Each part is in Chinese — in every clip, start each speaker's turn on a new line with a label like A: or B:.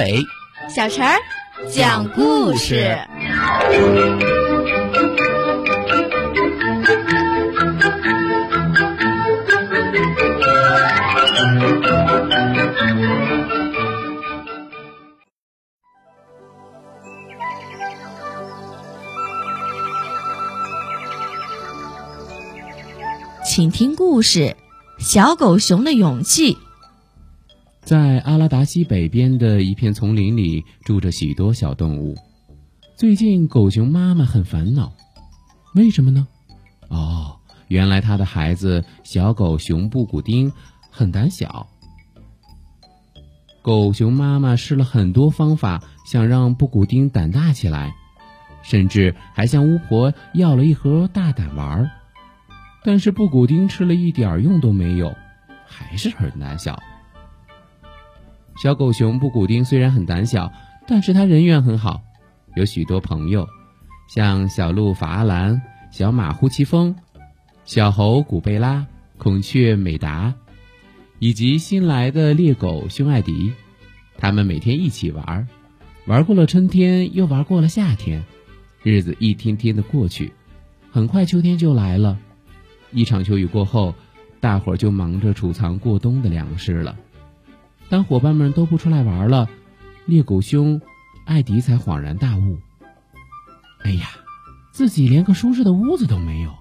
A: 阿伟，
B: 小陈儿讲故事。请听故事《小狗熊的勇气》。
C: 在阿拉达西北边的一片丛林里，住着许多小动物。最近，狗熊妈妈很烦恼，为什么呢？哦，原来它的孩子小狗熊布谷丁很胆小。狗熊妈妈试了很多方法，想让布谷丁胆大起来，甚至还向巫婆要了一盒大胆丸。但是布谷丁吃了一点用都没有，还是很胆小。小狗熊布谷丁虽然很胆小，但是他人缘很好，有许多朋友，像小鹿法阿兰、小马呼奇风、小猴古贝拉、孔雀美达，以及新来的猎狗匈艾迪。他们每天一起玩，玩过了春天，又玩过了夏天，日子一天天的过去，很快秋天就来了。一场秋雨过后，大伙儿就忙着储藏过冬的粮食了。当伙伴们都不出来玩了，猎狗兄艾迪才恍然大悟：“哎呀，自己连个舒适的屋子都没有，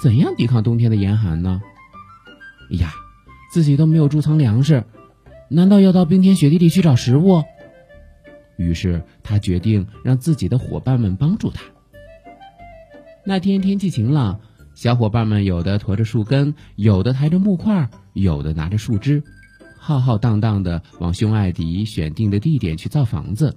C: 怎样抵抗冬天的严寒呢？哎呀，自己都没有贮藏粮食，难道要到冰天雪地里去找食物？”于是他决定让自己的伙伴们帮助他。那天天气晴朗。小伙伴们有的驮着树根，有的抬着木块，有的拿着树枝，浩浩荡荡的往匈艾迪选定的地点去造房子。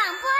D: 散播。